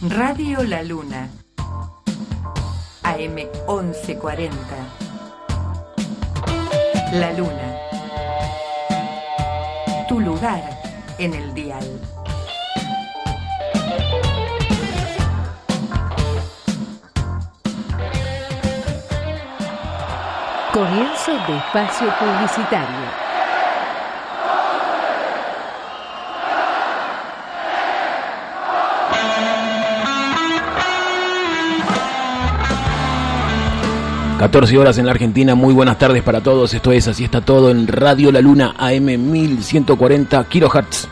Radio La Luna. AM 1140. La Luna. Tu lugar en el dial. Comienzo de espacio publicitario. 14 horas en la Argentina, muy buenas tardes para todos. Esto es Así está todo en Radio La Luna AM 1140 kHz.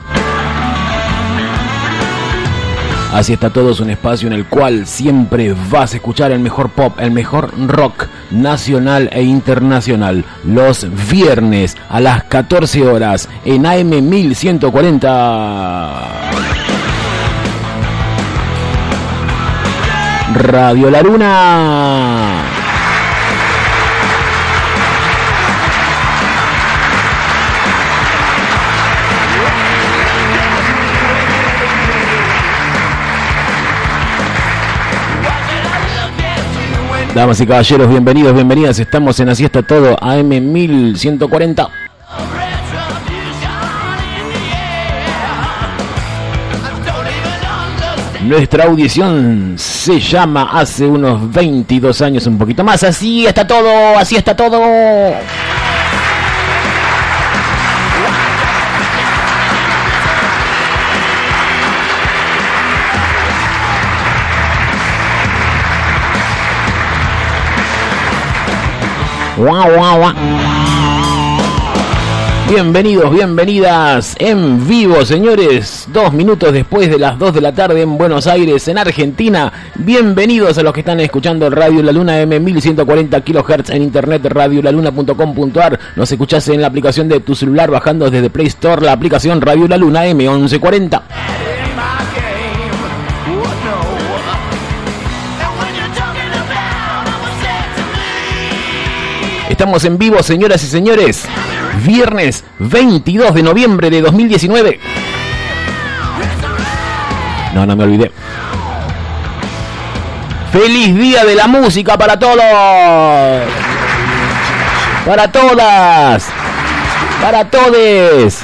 Así está todo, es un espacio en el cual siempre vas a escuchar el mejor pop, el mejor rock nacional e internacional. Los viernes a las 14 horas en AM 1140. Radio La Luna. Damas y caballeros, bienvenidos, bienvenidas. Estamos en Así está todo, AM 1140. Nuestra audición se llama hace unos 22 años, un poquito más. Así está todo, así está todo. Bienvenidos, bienvenidas en vivo, señores. Dos minutos después de las dos de la tarde en Buenos Aires, en Argentina. Bienvenidos a los que están escuchando Radio La Luna M1140 kHz en internet, radiolaluna.com.ar. Nos escuchás en la aplicación de tu celular bajando desde Play Store la aplicación Radio La Luna M1140. Estamos en vivo, señoras y señores. Viernes 22 de noviembre de 2019. No, no me olvidé. ¡Feliz Día de la Música para todos! Para todas. Para todes.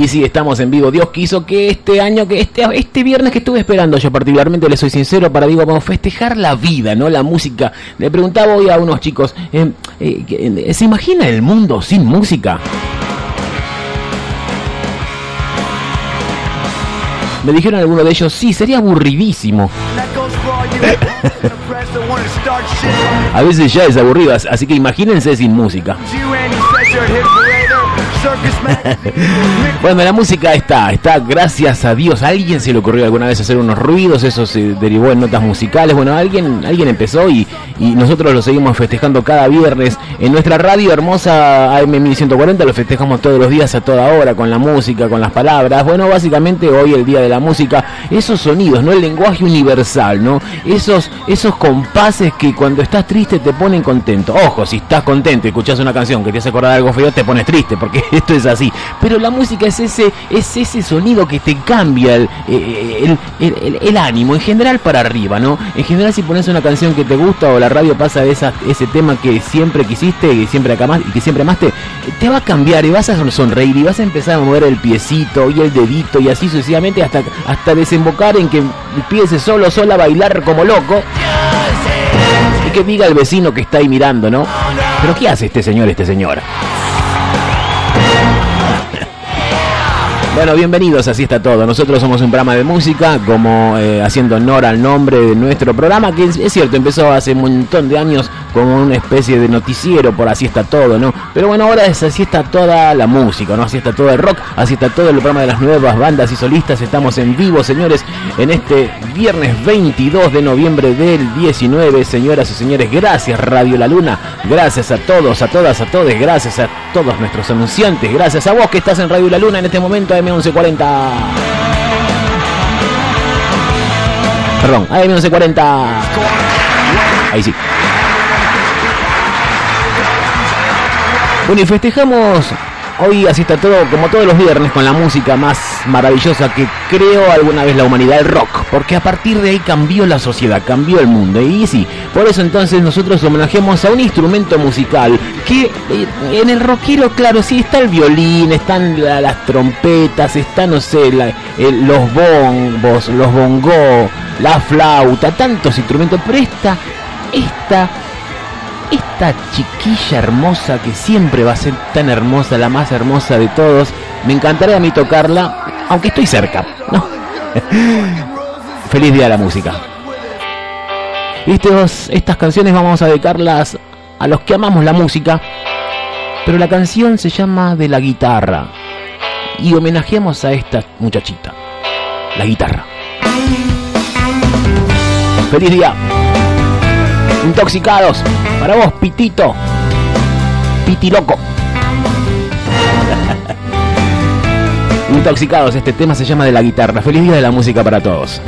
Y sí, estamos en vivo. Dios quiso que este año, que este, este viernes que estuve esperando, yo particularmente le soy sincero, para digo, vamos a festejar la vida, ¿no? La música. Le preguntaba hoy a unos chicos, eh, eh, ¿se imagina el mundo sin música? Me dijeron algunos de ellos, sí, sería aburridísimo. a veces ya es aburrido, así que imagínense sin música. bueno, la música está, está, gracias a Dios. A alguien se le ocurrió alguna vez hacer unos ruidos, eso se derivó en notas musicales. Bueno, alguien, alguien empezó y, nosotros lo seguimos festejando cada viernes en nuestra radio hermosa AM 1140. Lo festejamos todos los días a toda hora con la música, con las palabras. Bueno, básicamente hoy el día de la música, esos sonidos, no el lenguaje universal, no esos, esos compases que cuando estás triste te ponen contento. Ojo, si estás contento y escuchas una canción que te hace acordar algo feo, te pones triste porque esto es así. Pero la música es ese, es ese sonido que te cambia el, el, el, ánimo, en general para arriba, ¿no? En general si pones una canción que te gusta o la radio pasa esa, ese tema que siempre quisiste, que siempre amaste, y que siempre amaste, te va a cambiar y vas a sonreír y vas a empezar a mover el piecito y el dedito y así sucesivamente hasta, hasta desembocar en que empiece solo, sola a bailar como loco. Y que diga el vecino que está ahí mirando, ¿no? Pero ¿qué hace este señor, este señor? Bueno, bienvenidos, así está todo. Nosotros somos un programa de música, como eh, haciendo honor al nombre de nuestro programa, que es, cierto, empezó hace un montón de años como una especie de noticiero, por así está todo, ¿no? Pero bueno, ahora es así está toda la música, ¿no? Así está todo el rock, así está todo el programa de las nuevas bandas y solistas. Estamos en vivo, señores, en este viernes 22 de noviembre del 19. Señoras y señores, gracias Radio La Luna, gracias a todos, a todas, a todos, gracias a todos nuestros anunciantes, gracias a vos que estás en Radio La Luna en este momento, AM1140. Perdón, AM1140. Ahí sí. Bueno, y festejamos hoy, así está todo, como todos los viernes, con la música más maravillosa que creó alguna vez la humanidad, el rock. Porque a partir de ahí cambió la sociedad, cambió el mundo. Y sí, por eso entonces nosotros homenajeamos a un instrumento musical que eh, en el rockero, claro, sí, está el violín, están las trompetas, están, no sé, los bombos, los bongos, la flauta, tantos instrumentos, pero esta, esta esta chiquilla hermosa que siempre va a ser tan hermosa, la más hermosa de todos. Me encantaría a mí tocarla, aunque estoy cerca. Feliz día de la música. Estas canciones vamos a dedicarlas a los que amamos la música, pero la canción se llama De la guitarra y homenajeamos a esta muchachita, la guitarra. Feliz día. Intoxicados. Para vos, Pitito. Piti loco. Intoxicados, este tema se llama de la guitarra. Feliz día de la música para todos.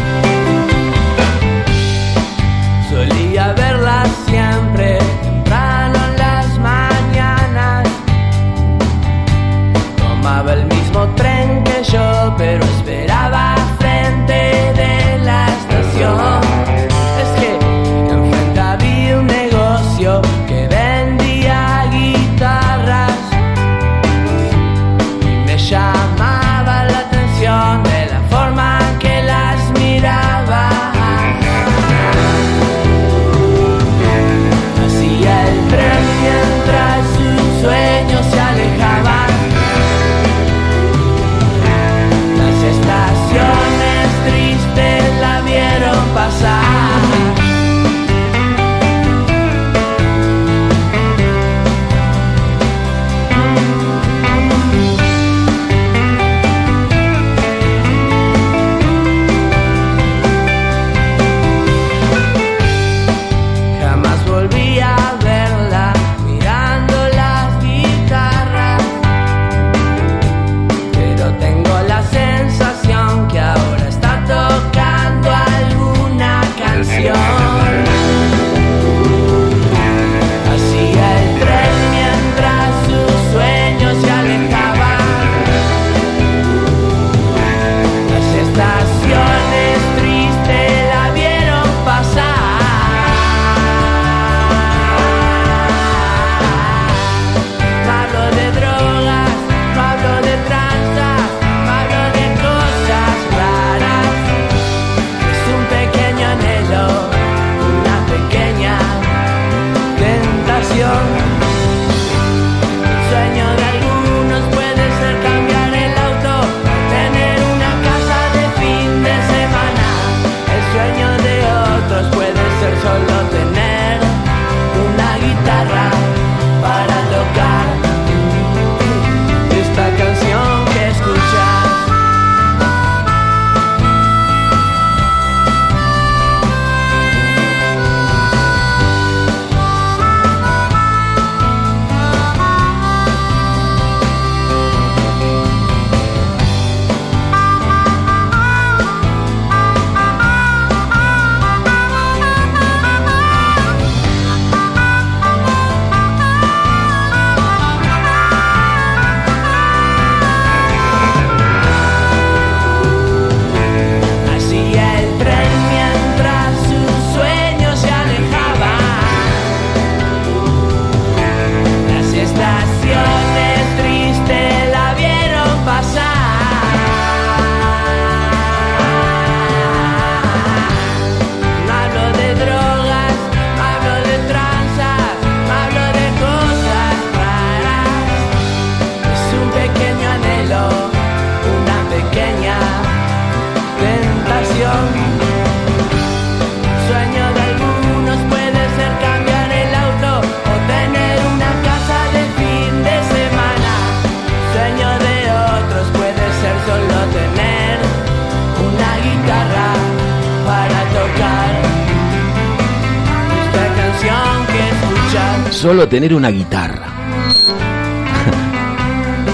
Tener una guitarra.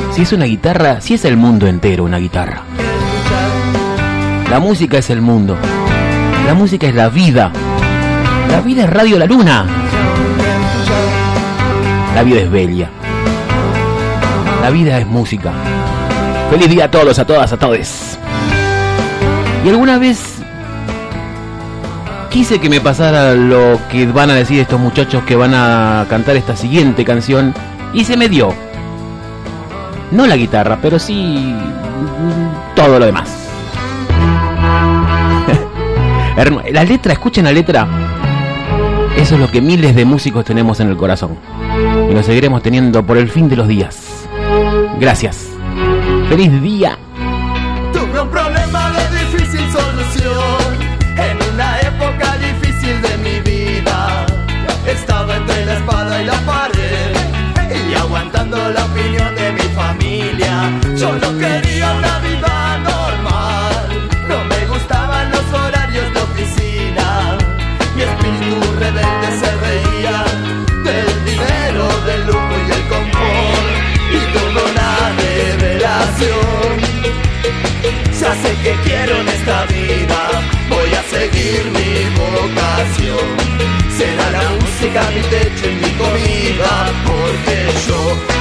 si es una guitarra, si es el mundo entero una guitarra. La música es el mundo. La música es la vida. La vida es Radio La Luna. La vida es bella. La vida es música. Feliz día a todos, a todas, a todes. Y alguna vez quise que me pasara lo que van a decir estos muchachos que van a cantar esta siguiente canción y se me dio. No la guitarra, pero sí todo lo demás. la letra, escuchen la letra. Eso es lo que miles de músicos tenemos en el corazón. Y lo seguiremos teniendo por el fin de los días. Gracias. Feliz día.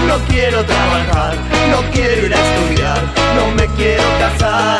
No quiero trabajar, no quiero ir a estudiar, no me quiero casar,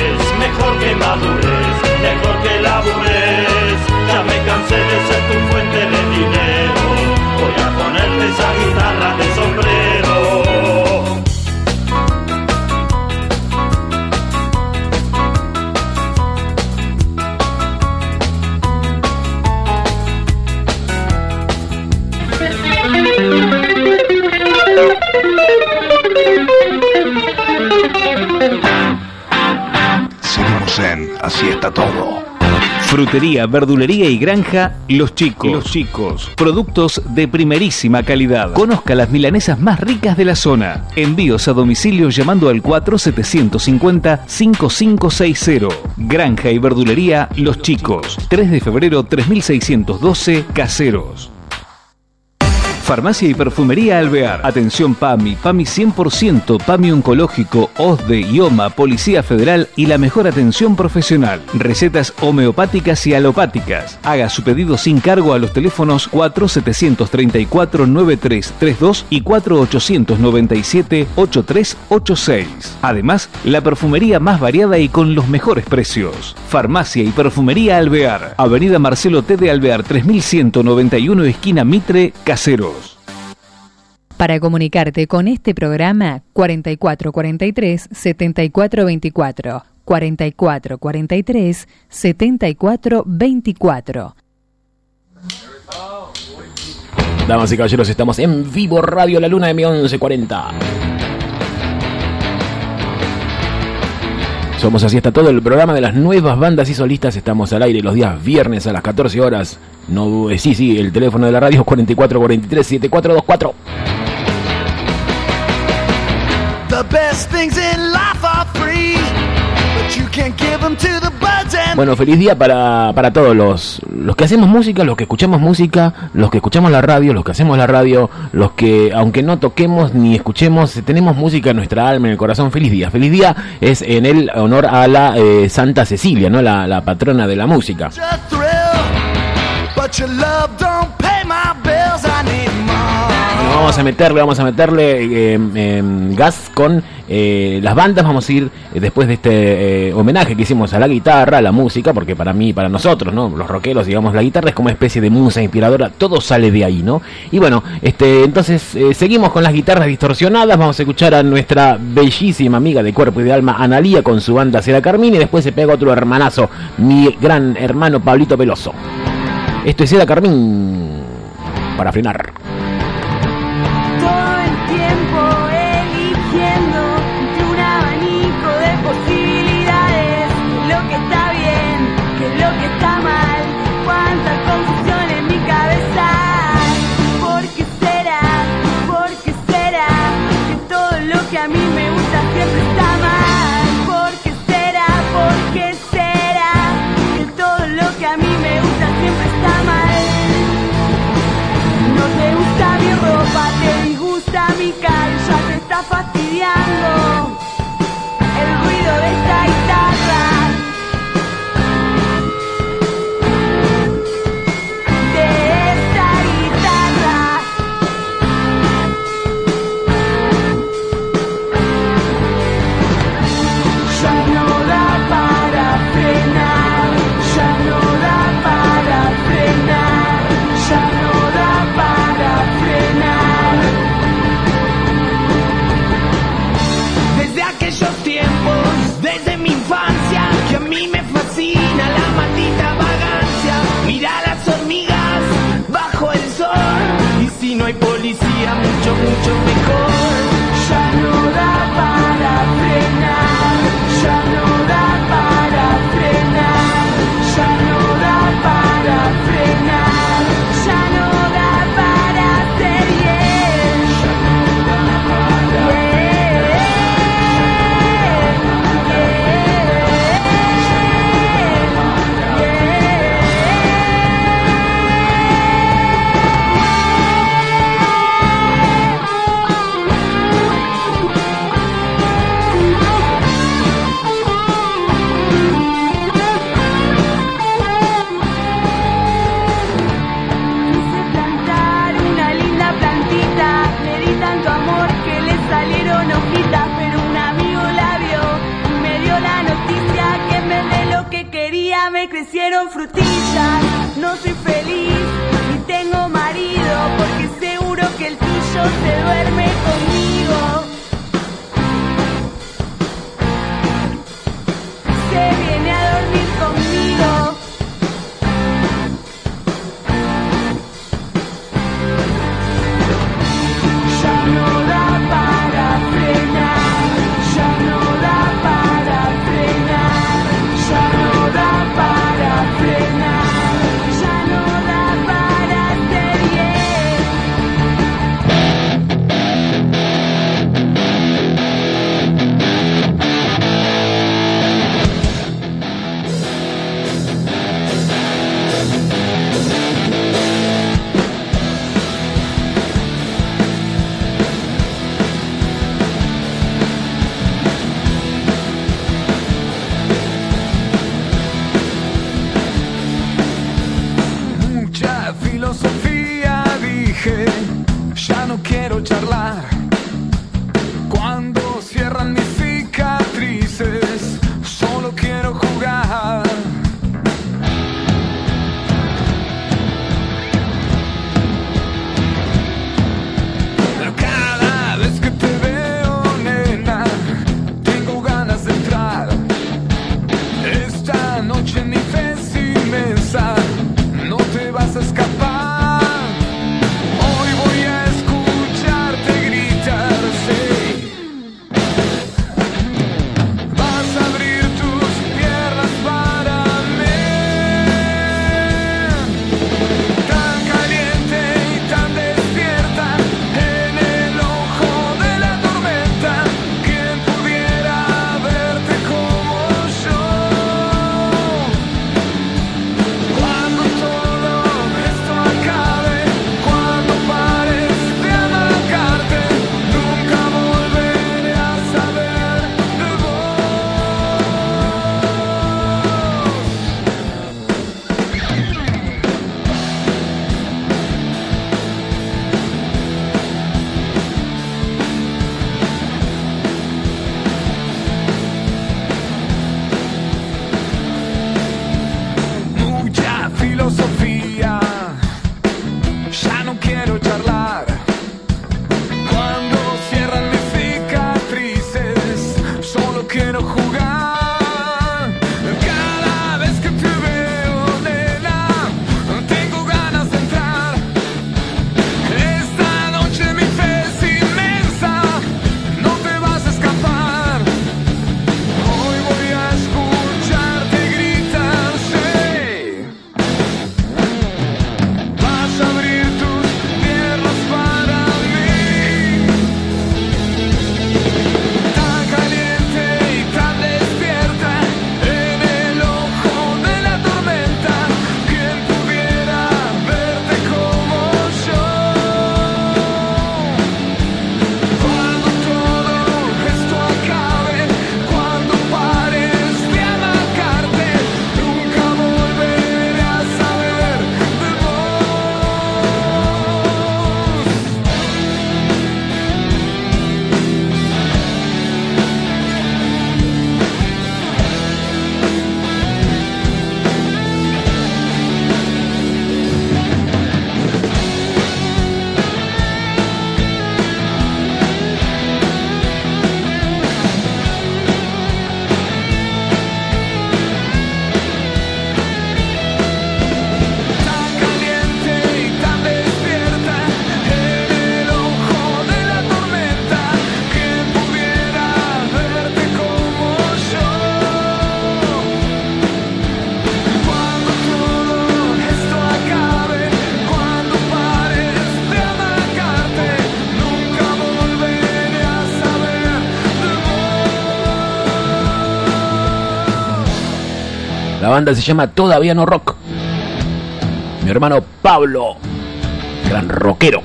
mejor que madures, mejor que labures. Ya me cansé de ser tu fuente de dinero, voy a ponerte esa guitarra de sombrero. Así está todo. Frutería, verdulería y granja Los Chicos. Los Chicos. Productos de primerísima calidad. Conozca las milanesas más ricas de la zona. Envíos a domicilio llamando al 4750-5560. Granja y verdulería Los Chicos. 3 de febrero 3612 Caseros. Farmacia y Perfumería Alvear. Atención PAMI, PAMI 100%, PAMI Oncológico, OSDE, IOMA, Policía Federal y la mejor atención profesional. Recetas homeopáticas y alopáticas. Haga su pedido sin cargo a los teléfonos 4734-9332 y 4897-8386. Además, la perfumería más variada y con los mejores precios. Farmacia y Perfumería Alvear. Avenida Marcelo T. de Alvear 3191, esquina Mitre, Caseros. Para comunicarte con este programa 4443 7424 4443 7424 Damas y caballeros, estamos en vivo Radio La Luna M1140. Somos así hasta todo el programa de las nuevas bandas y solistas. Estamos al aire los días viernes a las 14 horas. No dudes, sí, sí, el teléfono de la radio es 4443-7424. Bueno, feliz día para, para todos los, los que hacemos música, los que escuchamos música, los que escuchamos la radio, los que hacemos la radio, los que aunque no toquemos ni escuchemos, tenemos música en nuestra alma, en el corazón. Feliz día. Feliz día es en el honor a la eh, Santa Cecilia, ¿no? La, la, patrona de la música vamos a meterle, vamos a meterle eh, em, gas con eh, las bandas. Vamos a ir eh, después de este homenaje que hicimos a la guitarra, a la música, porque para mí, para nosotros, ¿no? Los rockeros, digamos, la guitarra es como una especie de musa inspiradora, todo sale de ahí, ¿no? Y bueno, este, entonces seguimos con las guitarras distorsionadas. Vamos a escuchar a nuestra bellísima amiga de cuerpo y de alma, Analía, con su banda Sera Carmín. Y después se pega otro hermanazo, mi gran hermano Pablito Peloso. Esto es Sera Carmín para frenar. Bienvenido. don't banda se llama Todavía No Rock. Mi hermano Pablo, gran rockero.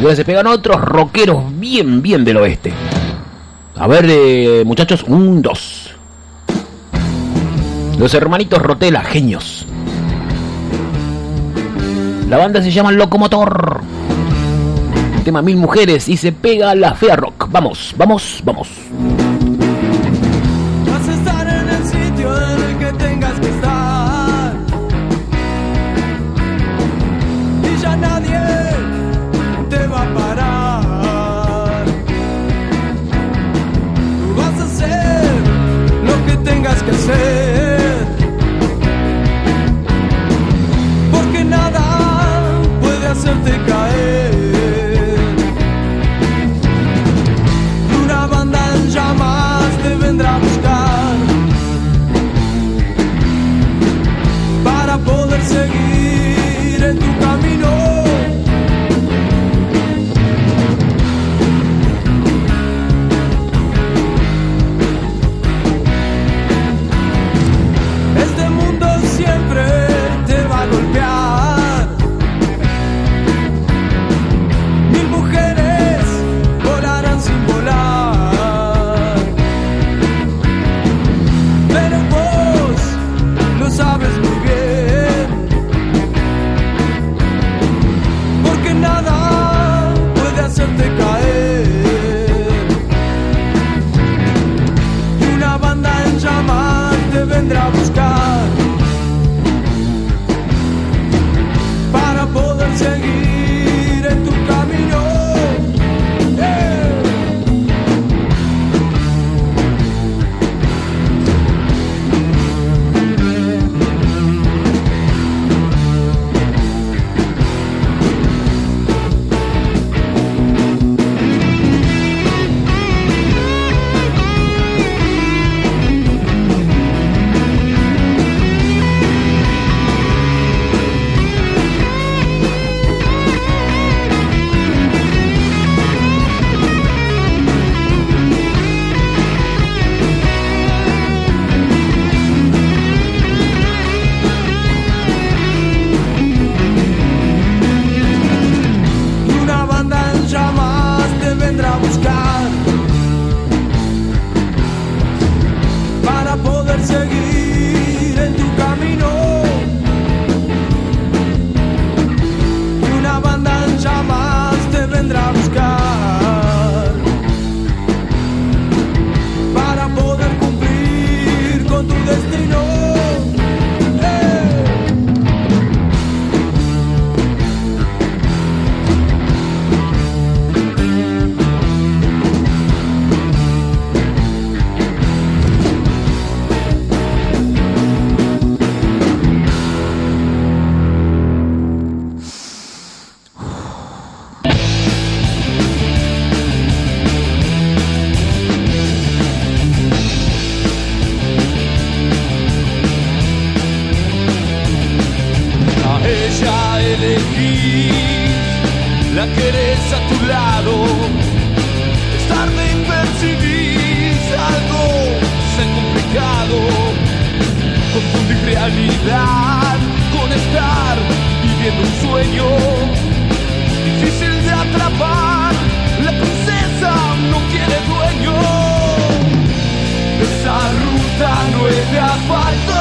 Y se pegan otros rockeros bien, bien del oeste. A ver, eh, muchachos, un, dos. Los hermanitos Rotela, genios. La banda se llama Locomotor. Tema Mil Mujeres y se pega la fea rock. Vamos, vamos, vamos. Realidad con estar viviendo un sueño. Difícil de atrapar, la princesa no quiere dueño. Esa ruta no es de asfalto.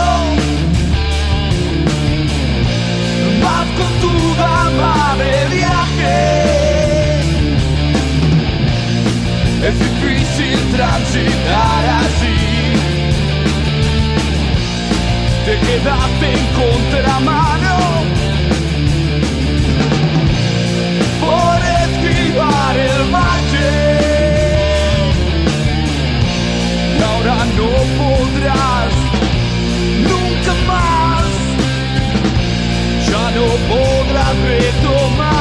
Vas con tu dama de viaje. Es difícil transitar así. Te quedaste en contramano por esquivar el. Y ahora no podrás nunca más ya no podrás retomar.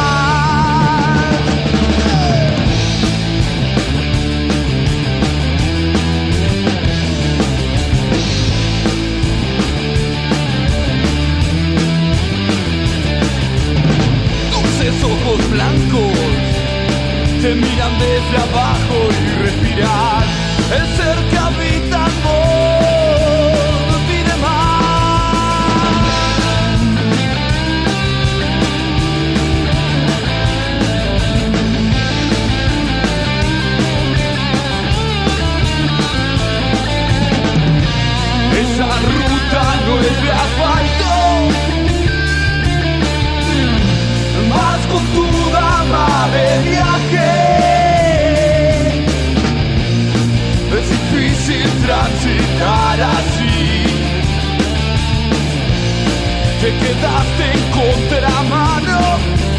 Te miran desde abajo y respirar. El ser que habita allí. Te quedaste en contramano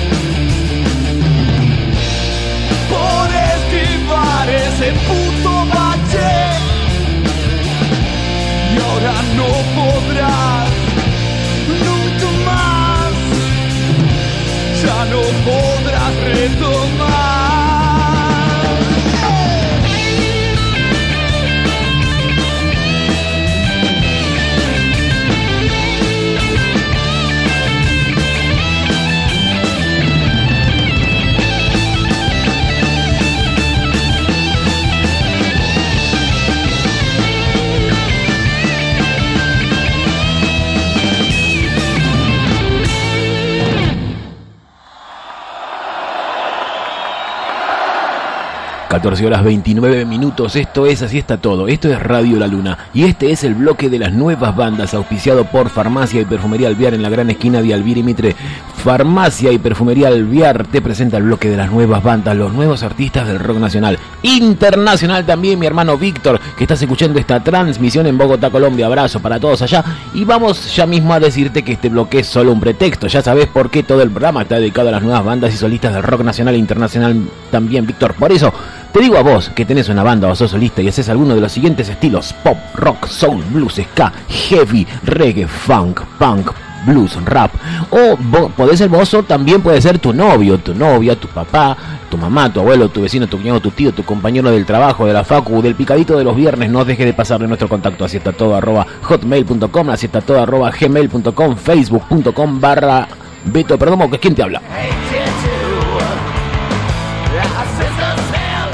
14 horas 29 minutos. Esto es Así está todo. Esto es Radio La Luna. Y este es el bloque de las nuevas bandas, auspiciado por Farmacia y Perfumería Alviar en la gran esquina de Alvir y Mitre. Farmacia y Perfumería Alviar te presenta el bloque de las nuevas bandas, los nuevos artistas del rock nacional. Internacional también, mi hermano Víctor, que estás escuchando esta transmisión en Bogotá, Colombia. Abrazo para todos allá. Y vamos ya mismo a decirte que este bloque es solo un pretexto. Ya sabes por qué todo el programa está dedicado a las nuevas bandas y solistas del rock nacional e internacional también, Víctor. Por eso te digo a vos que tenés una banda o sos solista y haces alguno de los siguientes estilos: pop, rock, soul, blues, ska, heavy, reggae, funk, punk, blues, rap. O podés ser vos o también puede ser tu novio, tu novia, tu papá, tu mamá, tu abuelo, tu vecino, tu cuñado, tu tío, tu compañero del trabajo, de la facu, del picadito de los viernes. No dejes de pasarle nuestro contacto. Así está todo arroba hotmail.com, así está todo arroba gmail.com, facebook.com barra Beto Perdomo, que es te habla.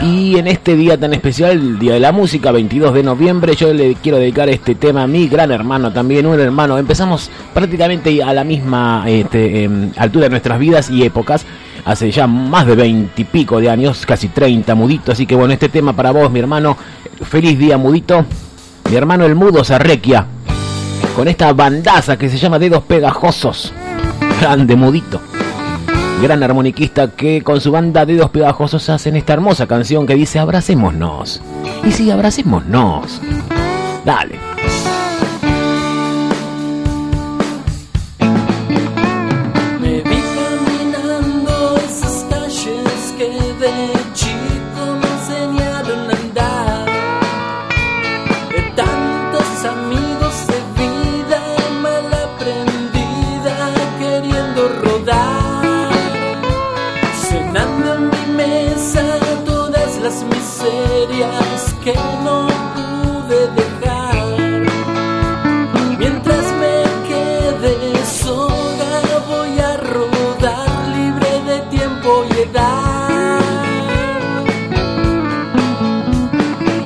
Y en este día tan especial, el Día de la Música, 22 de noviembre, yo le quiero dedicar este tema a mi gran hermano también, un hermano. Empezamos prácticamente a la misma este, em, altura de nuestras vidas y épocas, hace ya más de 20 y pico de años, casi 30, mudito. Así que bueno, este tema para vos, mi hermano. Feliz día, mudito. Mi hermano el mudo Sarrequia, con esta bandaza que se llama Dedos Pegajosos. Grande, mudito gran armoniquista que con su banda Dedos Pegajosos hacen esta hermosa canción que dice abracémonos. Y sí, abracémonos. Dale.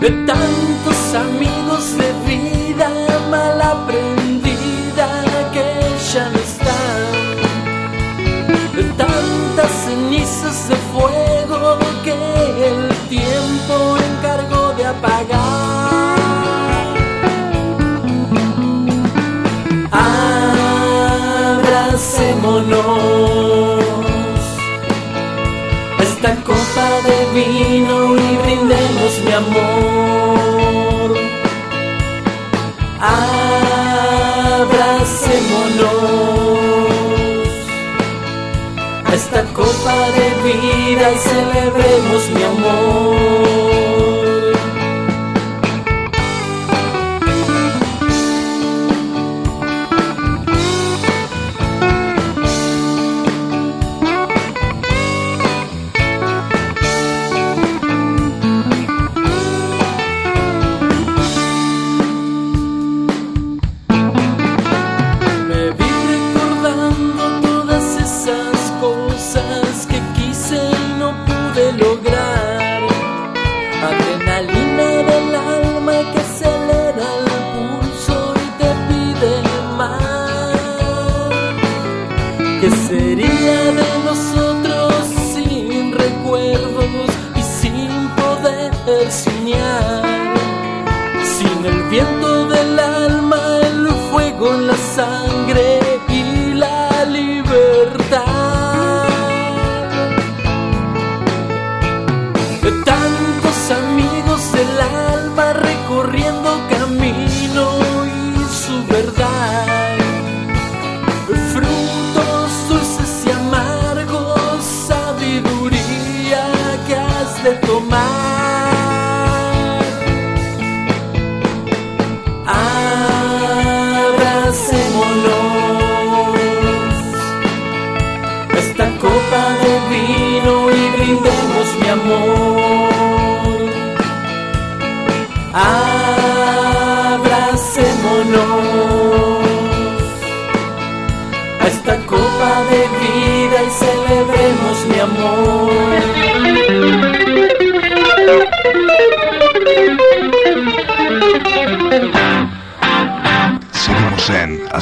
De tantos de vino y brindemos mi amor. Abracémonos esta copa de vida y celebremos mi amor.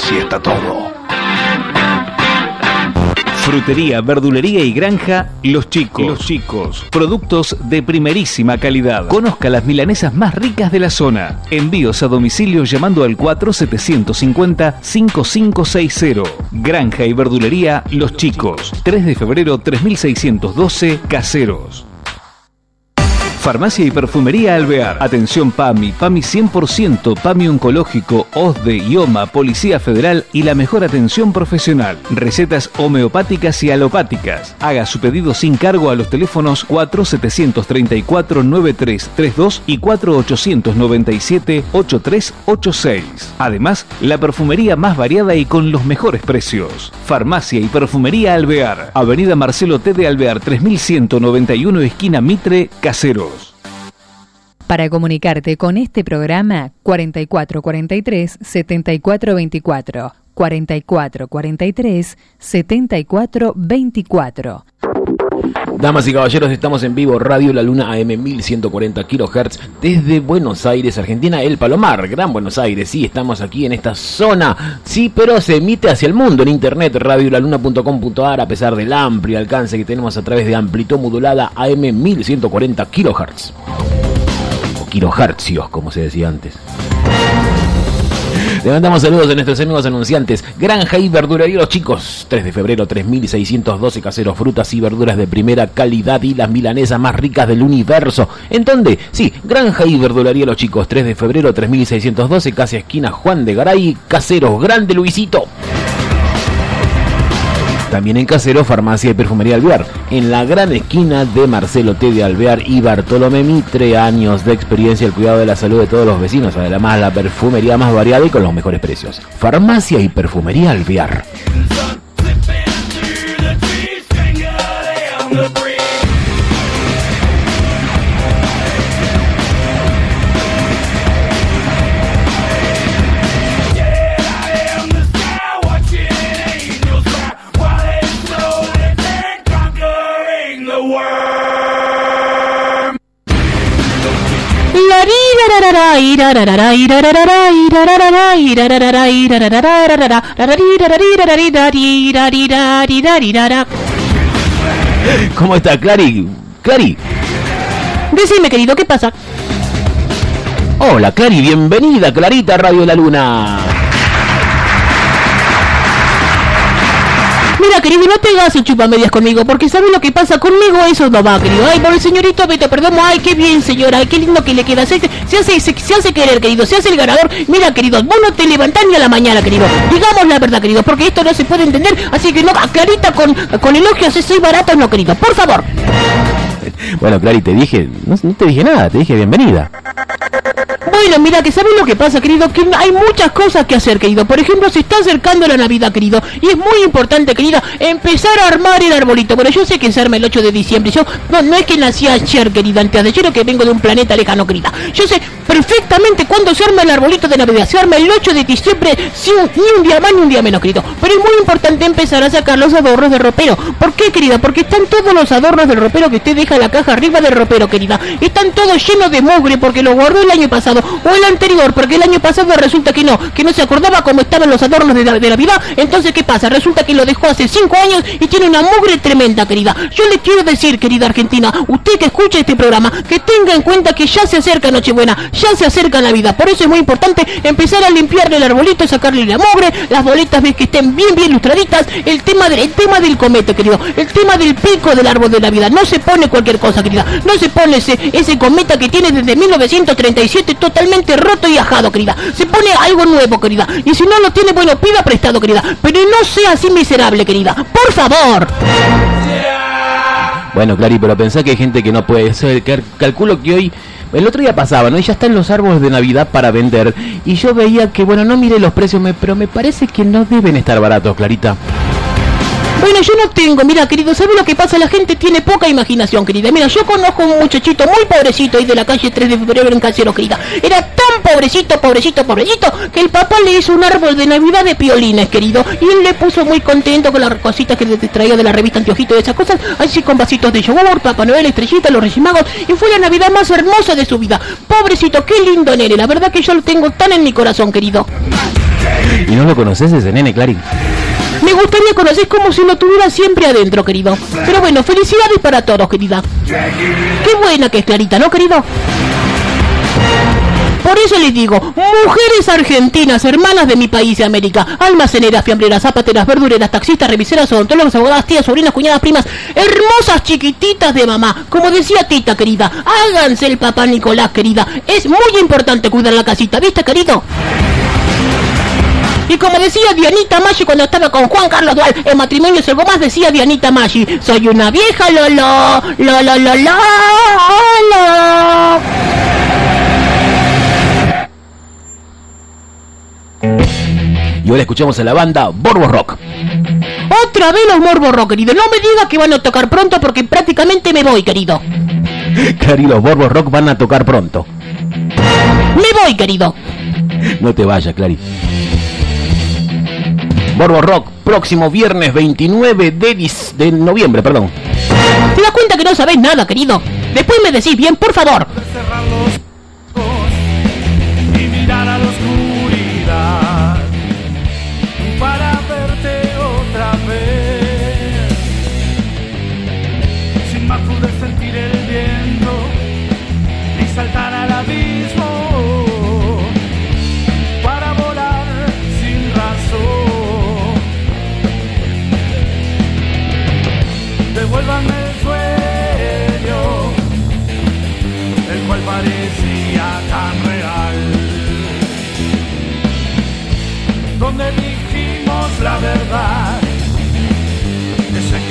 Así está todo. Frutería, verdulería y granja Los Chicos. Los Chicos. Productos de primerísima calidad. Conozca las milanesas más ricas de la zona. Envíos a domicilio llamando al 4750-5560. Granja y verdulería Los Chicos. 3 de febrero 3612 Caseros. Farmacia y Perfumería Alvear. Atención PAMI, PAMI 100%, PAMI Oncológico, OSDE, IOMA, Policía Federal y la mejor atención profesional. Recetas homeopáticas y alopáticas. Haga su pedido sin cargo a los teléfonos 4734-9332 y 4897-8386. Además, la perfumería más variada y con los mejores precios. Farmacia y Perfumería Alvear. Avenida Marcelo T. de Alvear 3191, esquina Mitre, Casero. Para comunicarte con este programa 4443 7424 4443 7424 Damas y caballeros, estamos en vivo Radio La Luna AM 1140 kHz desde Buenos Aires, Argentina, El Palomar, Gran Buenos Aires. Sí, estamos aquí en esta zona. Sí, pero se emite hacia el mundo en internet, radiolaluna.com.ar, a pesar del amplio alcance que tenemos a través de amplitud modulada AM 1140 kHz kilohercios, como se decía antes. Le mandamos saludos a nuestros amigos anunciantes. Granja y verdulería Los Chicos. 3 de febrero, 3612 caseros, frutas y verduras de primera calidad y las milanesas más ricas del universo. ¿En dónde? Sí, Granja y verdulería Los Chicos. 3 de febrero, 3612, casi esquina Juan de Garay, caseros. Grande Luisito. También en Casero, Farmacia y Perfumería Alvear, en la gran esquina de Marcelo T. de Alvear y Bartolomé Mitre, años de experiencia el cuidado de la salud de todos los vecinos, además la perfumería más variada y con los mejores precios. Farmacia y Perfumería Alvear. ¿Cómo está, Clary? Clary. Decime, querido, ¿qué pasa? Hola, Clary, bienvenida, Clarita Radio La Luna. Querido, no te hagas el chupamedias conmigo, porque ¿sabes lo que pasa conmigo? Eso no va, querido. Ay, por el señorito, vete, perdón. Ay, qué bien, señora. Ay, qué lindo que le queda. Se, se hace, se, se, hace querer, querido. Se hace el ganador. Mira, querido, vos no te levantás ni a la mañana, querido. Digamos la verdad, querido, porque esto no se puede entender. Así que no, Clarita, con, con elogios, soy barato, no, querido. Por favor. Bueno, Clary, te dije, no, no, te dije nada, te dije bienvenida. Bueno, mira, que sabes lo que pasa, querido, que hay muchas cosas que hacer, querido. Por ejemplo, se está acercando la Navidad, querido, y es muy importante, querida, empezar a armar el arbolito. Bueno, yo sé que se arma el 8 de diciembre. Yo no, es que nací ayer, querida, antes de ayer que vengo de un planeta lejano, querida. Yo sé perfectamente cuándo se arma el arbolito de Navidad. Se arma el 8 de diciembre, si ni un día más ni un día menos, querido. Pero es muy importante empezar a sacar los adornos de ropero. ¿Por qué, querida? Porque están todos los adornos del ropero que usted deja en la caja arriba del ropero, querida. Están todos llenos de mugre porque lo guardó el año pasado o el anterior, porque el año pasado resulta que no, que no se acordaba cómo estaban los adornos de, la, de Navidad. Entonces, ¿qué pasa? Resulta que lo dejó hace 5 años y tiene una mugre tremenda, querida. Yo le quiero decir, querida Argentina, usted que escucha este programa, que tenga en cuenta que ya se acerca Nochebuena, ya se acerca Navidad. Por eso es muy importante empezar a limpiarle el arbolito, sacarle la mugre, las boletas ves que estén bien, bien ilustraditas. El tema, el tema del comete, querido. El tema del pico del árbol de Navidad. No se pone cualquier cosa, querida. No se pone ese, ese cometa que tiene desde 1937 totalmente roto y ajado, querida. Se pone algo nuevo, querida. Y si no lo tiene, bueno, pida prestado, querida. Pero no sea así miserable, querida. Por favor. Bueno, Clary, pero pensá que hay gente que no puede ser. Calculo que hoy. El otro día pasaba, ¿no? Y ya están los árboles de Navidad para vender. Y yo veía que, bueno, no miré los precios, pero me parece que no deben estar baratos, Clarita. Bueno, yo no tengo, mira, querido, ¿sabes lo que pasa? La gente tiene poca imaginación, querida. Mira, yo conozco un muchachito muy pobrecito ahí de la calle 3 de febrero en Casero, querida. Era tan pobrecito, pobrecito, pobrecito, que el papá le hizo un árbol de Navidad de piolines, querido. Y él le puso muy contento con las cositas que le traía de la revista Antiojito y esas cosas. Así con vasitos de yogur, Papá Noel, estrellitas, los Reyes. Y fue la Navidad más hermosa de su vida. Pobrecito, qué lindo nene. La verdad que yo lo tengo tan en mi corazón, querido. ¿Y no lo conoces ese nene, Clarín? Me gustaría conocer como si lo tuviera siempre adentro, querido. Pero bueno, felicidades para todos, querida. Qué buena que es Clarita, ¿no, querido? Por eso les digo, mujeres argentinas, hermanas de mi país de América, almaceneras, fiambreras, zapateras, verdureras, taxistas, reviseras, odontólogos, abogadas, tías, sobrinas, cuñadas, primas, hermosas chiquititas de mamá. Como decía Tita, querida, háganse el papá Nicolás, querida. Es muy importante cuidar la casita, ¿viste, querido? Y como decía Dianita Maggi cuando estaba con Juan Carlos Dual en matrimonio es algo más, decía Dianita Maggi, soy una vieja lolo, lo lo lo lo, lo. Y ahora escuchamos a la banda Borbo Rock. Otra vez los Morbo Rock, querido. No me digas que van a tocar pronto porque prácticamente me voy, querido. Clarín, los Borbo Rock van a tocar pronto. Me voy, querido. No te vayas, Clarín. Borbo Rock, próximo viernes 29 de, de noviembre, perdón. ¿Te das cuenta que no sabés nada, querido? Después me decís bien, por favor.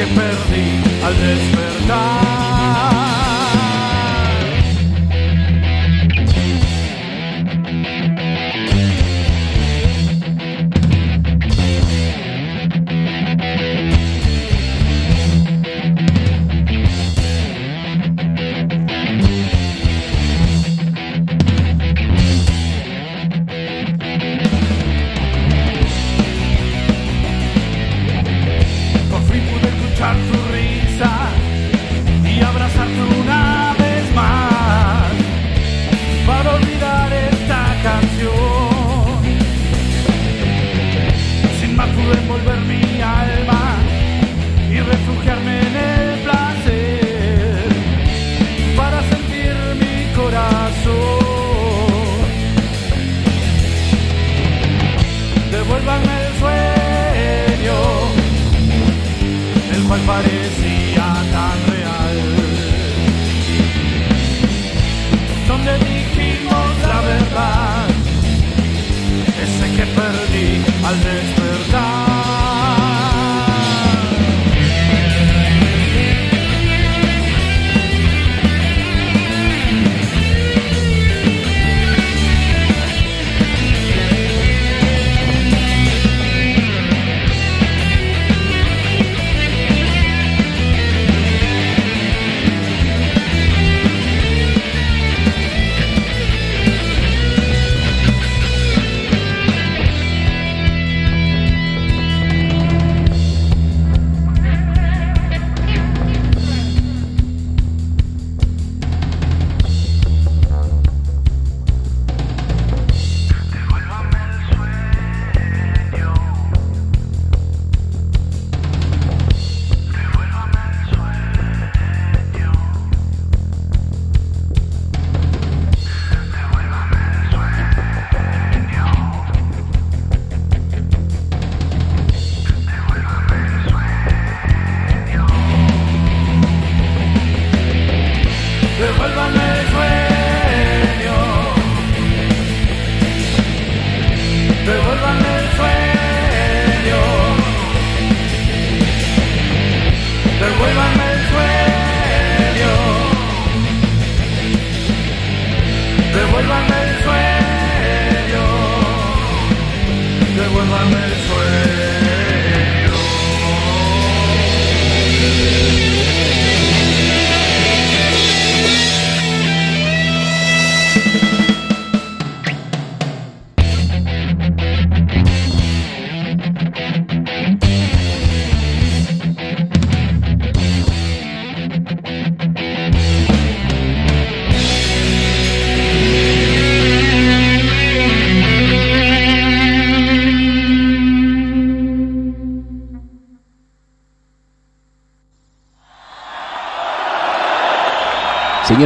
Que perdí al despertar.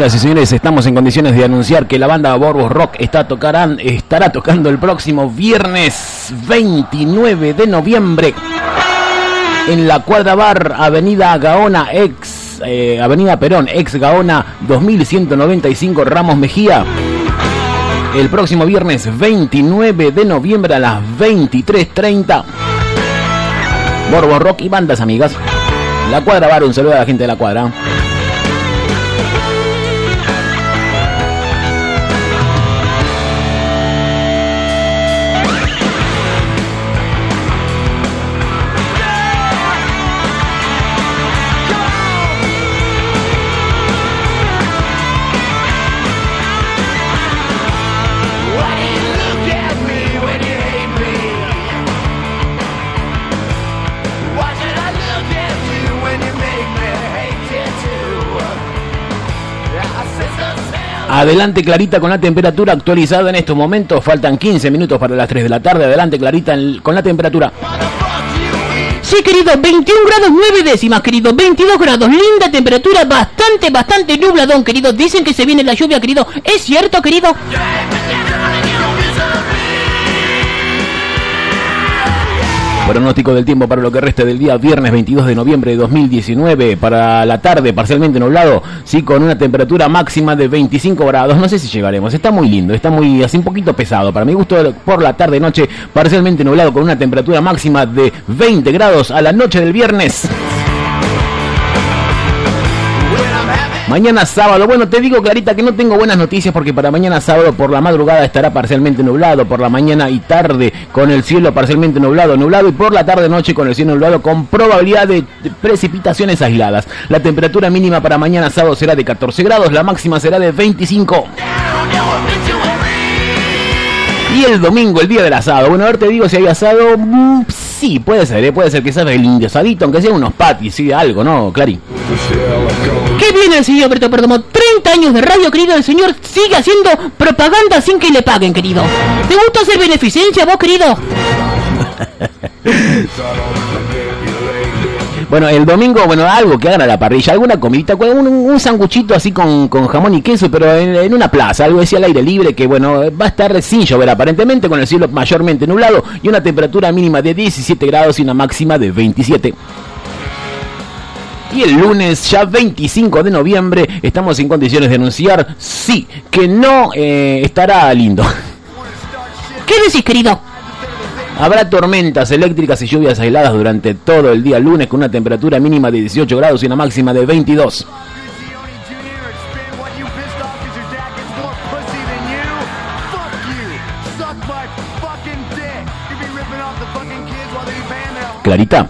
Señoras y señores, estamos en condiciones de anunciar que la banda Borbos Rock estará tocando el próximo viernes 29 de noviembre en la Cuadra Bar, Avenida Gaona, ex eh, Avenida Perón, ex Gaona 2195 Ramos Mejía. El próximo viernes 29 de noviembre a las 23.30. Borbos Rock y bandas amigas. La Cuadra Bar, un saludo a la gente de la Cuadra. Adelante Clarita con la temperatura actualizada en estos momentos. Faltan 15 minutos para las 3 de la tarde. Adelante Clarita con la temperatura. Sí, querido, 21 grados 9 décimas, querido, 22 grados, linda temperatura, bastante, bastante nubladón, querido. Dicen que se viene la lluvia, querido. ¿Es cierto, querido? Pronóstico del tiempo para lo que resta del día viernes 22 de noviembre de 2019 para la tarde parcialmente nublado, sí con una temperatura máxima de 25 grados. No sé si llegaremos. Está muy lindo, está muy así un poquito pesado. Para mi gusto por la tarde noche parcialmente nublado con una temperatura máxima de 20 grados a la noche del viernes. Mañana sábado, bueno, te digo Clarita que no tengo buenas noticias porque para mañana sábado por la madrugada estará parcialmente nublado, por la mañana y tarde con el cielo parcialmente nublado, nublado y por la tarde noche con el cielo nublado con probabilidad de precipitaciones aisladas. La temperatura mínima para mañana sábado será de 14 grados, la máxima será de 25. Y el domingo, el día del asado. Bueno, a ver, te digo si hay asado. mm, sí, puede ser, ¿eh? puede ser que sea el aunque sea unos patis, sí, algo, ¿no, Clary? Qué bien el señor Berto Perdomo. 30 años de radio, querido. El señor sigue haciendo propaganda sin que le paguen, querido. ¿Te gusta hacer beneficencia, vos, querido? Bueno, el domingo, bueno, algo que hagan a la parrilla, alguna comidita, un, un sanguchito así con, con jamón y queso, pero en, en una plaza, algo así al aire libre, que bueno, va a estar sin llover aparentemente, con el cielo mayormente nublado y una temperatura mínima de 17 grados y una máxima de 27. Y el lunes, ya 25 de noviembre, estamos en condiciones de anunciar, sí, que no eh, estará lindo. ¿Qué decís, querido? Habrá tormentas eléctricas y lluvias aisladas durante todo el día lunes con una temperatura mínima de 18 grados y una máxima de 22. Clarita,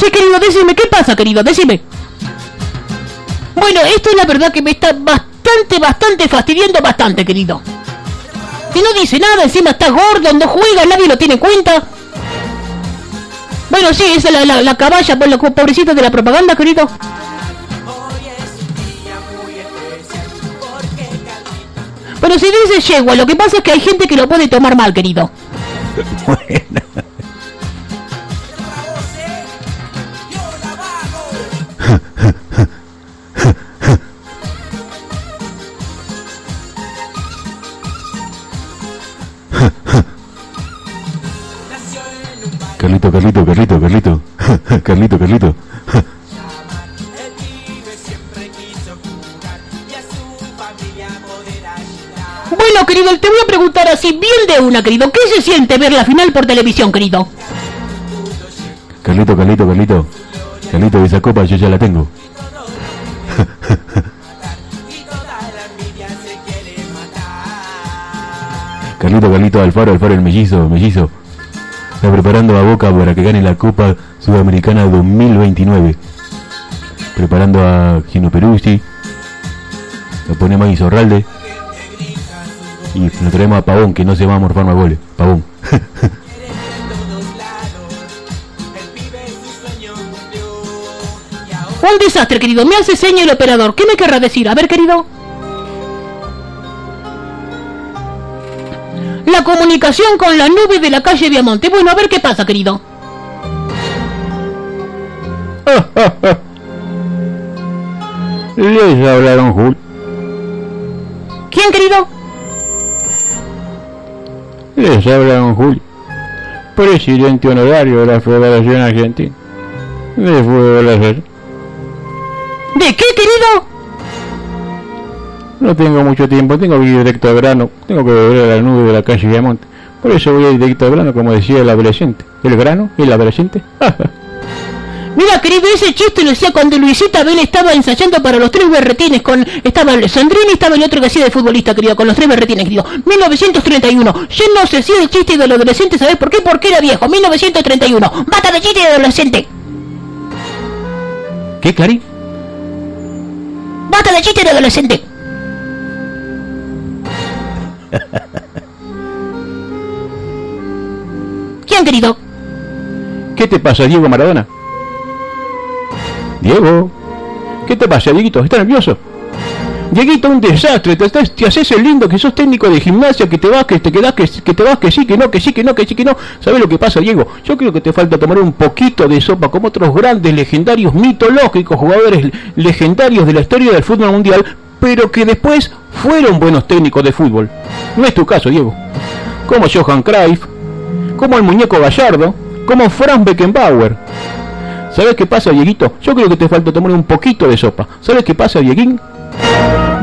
Sí, querido, decime, ¿qué pasa, querido? Decime. Bueno, esto es la verdad que me está bastante, bastante fastidiando bastante, querido. Y no dice nada, encima está gordo, no juega, nadie lo tiene en cuenta. Bueno, sí, esa es la, la, la caballa, por la pobrecita de la propaganda, querido. Pero si dice yegua, lo que pasa es que hay gente que lo puede tomar mal, querido. Carlito, Carlito. Bueno, querido, te voy a preguntar así bien de una, querido. ¿Qué se siente ver la final por televisión, querido? Carlito, Carlito, Carlito. Carlito, esa copa yo ya la tengo. Carlito, Carlito, Alfaro, Alfaro, el mellizo, mellizo. Está preparando a Boca para que gane la Copa Sudamericana 2029. Preparando a Gino Peruzzi. Lo ponemos a Isorralde. Y nos traemos a Pavón, que no se va a morfar más goles. Pavón. Un desastre, querido. Me hace seña el operador. ¿Qué me querrá decir? A ver, querido. La comunicación con la nube de la calle Viamonte. Bueno, a ver qué pasa, querido. Les hablaron Jul. ¿Quién, querido? Les hablaron Jul. Presidente honorario de la Federación Argentina. De Fútbol Ayer. ¿De qué, querido? No tengo mucho tiempo, tengo que ir directo al grano. Tengo que volver a la nube de la calle Viamonte. Por eso voy a ir directo al grano, como decía el adolescente. ¿El grano y el adolescente? Mira, querido, ese chiste lo hacía cuando Luisita Abel estaba ensayando para los tres berretines con... Estaba Sandrini y estaba el otro que hacía de futbolista, querido, con los tres berretines, querido. 1931. Yo no sé si el chiste del adolescente, ¿sabes por qué? Porque era viejo. 1931. ¡Bata de chiste de adolescente! ¿Qué, Clary? ¡Bata de chiste de adolescente! ¿Quién, querido? ¿Qué te pasa, Diego Maradona? Diego. ¿Qué te pasa, Dieguito? ¿Estás nervioso? Dieguito, un desastre. Te, haces el lindo que sos técnico de gimnasia, que te vas, que te quedas, que, que te vas, que sí, que no, que sí, que no, que sí, que no. ¿Sabes lo que pasa, Diego? Yo creo que te falta tomar un poquito de sopa como otros grandes, legendarios, mitológicos jugadores legendarios de la historia del fútbol mundial, pero que después fueron buenos técnicos de fútbol. No es tu caso, Diego. Como Johan Cruyff, como el muñeco Gallardo, como Franz Beckenbauer. ¿Sabes qué pasa, Dieguito? Yo creo que te falta tomar un poquito de sopa. ¿Sabes qué pasa, Dieguín?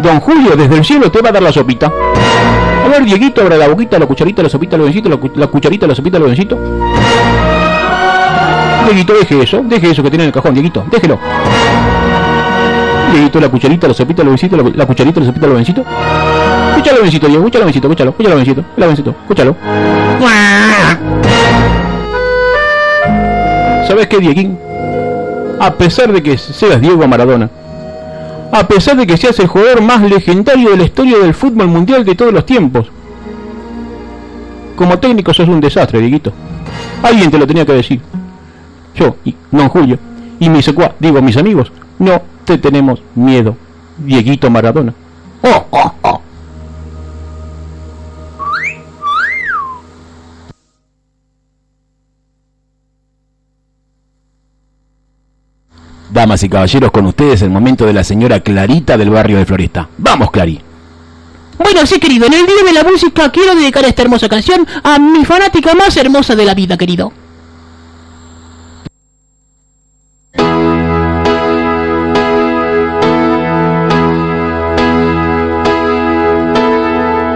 Don Julio desde el cielo te va a dar la sopita. A ver, Dieguito, abra la boquita, la cucharita, la sopita, lo vencito, la, la cucharita, la sopita, lo vencito. Dieguito, deje eso, deje eso que tiene en el cajón, Dieguito, déjelo. Dieguito, la cucharita, la sopita, lo vencito, la, la cucharita, la sopita, lo vencito. Escúchalo, vencito, Diego, escúchalo, vencito, escúchalo, escúchalo, vencito, la vencito, escúchalo. ¿Sabes qué, Dieguín? A pesar de que seas Diego Maradona, a pesar de que seas el jugador más legendario de la historia del fútbol mundial de todos los tiempos, como técnico sos un desastre, Dieguito. Alguien te lo tenía que decir. Yo, y Don Julio, y mis digo, mis amigos, no te tenemos miedo, Dieguito Maradona. Oh, oh, oh. Damas y caballeros, con ustedes el momento de la señora Clarita del barrio de Floresta. Vamos, Clary. Bueno, sí, querido, en el Día de la Música quiero dedicar esta hermosa canción a mi fanática más hermosa de la vida, querido.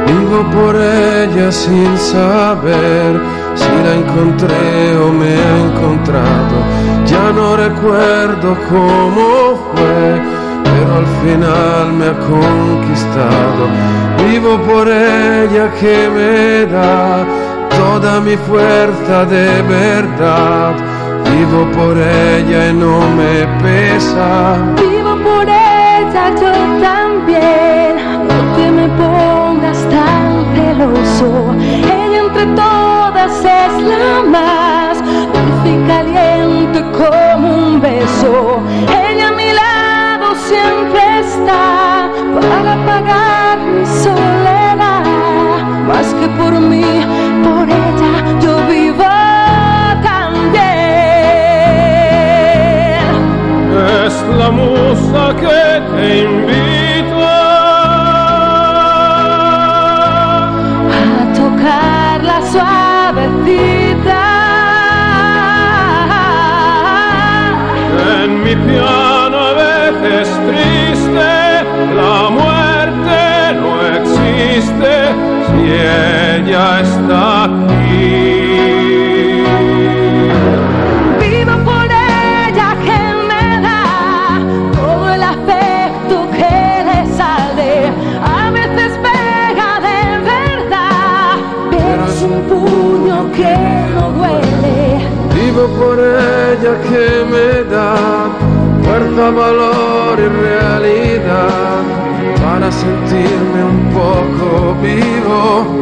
Vivo por ella sin saber si la encontré o me ha encontrado. Ya no recuerdo cómo fue, pero al final me ha conquistado. Vivo por ella que me da toda mi fuerza de verdad. Vivo por ella y no me pesa. Vivo por ella yo también, te me pongas tan celoso. Ella entre todas es la más dulce y caliente como un beso. Ella a mi lado siempre está para pagar mi soledad. Más que por mí, por ella yo vivo también. Es la musa que te invita mi piano a veces triste. La muerte no existe si ella está aquí. Vivo por ella que me da todo el afecto que le sale. A veces pega de verdad, pero es un puño que no duele. Vivo por ella que me da valor y realidad para sentirme un poco vivo.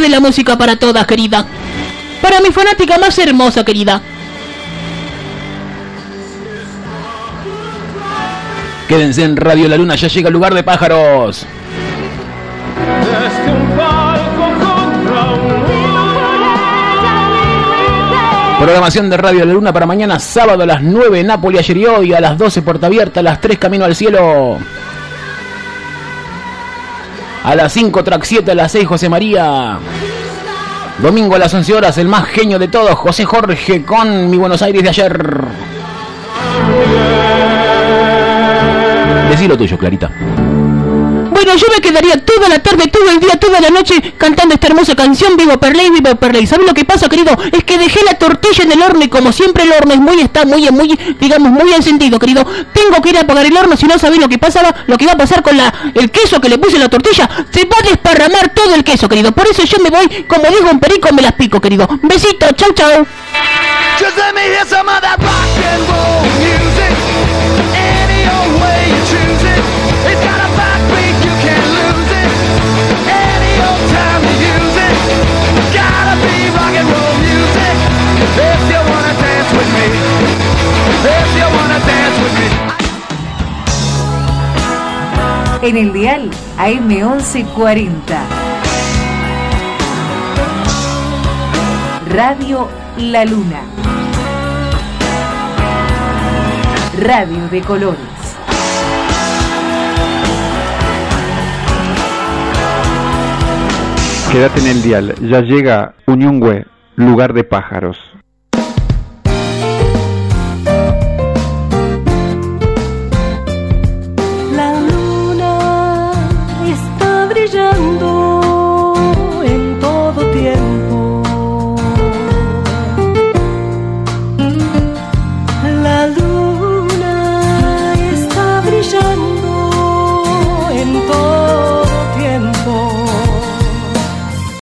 De la música para todas, querida. Para mi fanática más hermosa, querida. Quédense en Radio La Luna, ya llega el lugar de pájaros. Programación de Radio La Luna para mañana sábado a las 9 Nápoles ayer y hoy, a las 12 Puerta Abierta, a las 3 Camino al Cielo. A las 5 Track 7, a las 6 José María. Domingo a las 11 horas, el más genio de todos, José Jorge con Mi Buenos Aires de ayer. Decí lo tuyo, Clarita. Bueno, yo me quedaría toda la tarde, todo el día, toda la noche cantando esta hermosa canción Vivo Perley, Vivo Perley. ¿Sabes lo que pasa, querido? Es que dejé la tortilla en el horno y como siempre el horno es muy, está muy, muy, digamos, muy encendido, querido. Tengo que ir a apagar el horno, si no sabés lo que pasaba, lo que va a pasar con la, el queso que le puse en la tortilla. Se va a desparramar todo el queso, querido. Por eso yo me voy, como digo un perico, me las pico, querido. Besito, chau, chau. En el dial AM1140. Radio La Luna. Radio de colores. Quédate en el dial, ya llega Uñungüe, lugar de pájaros.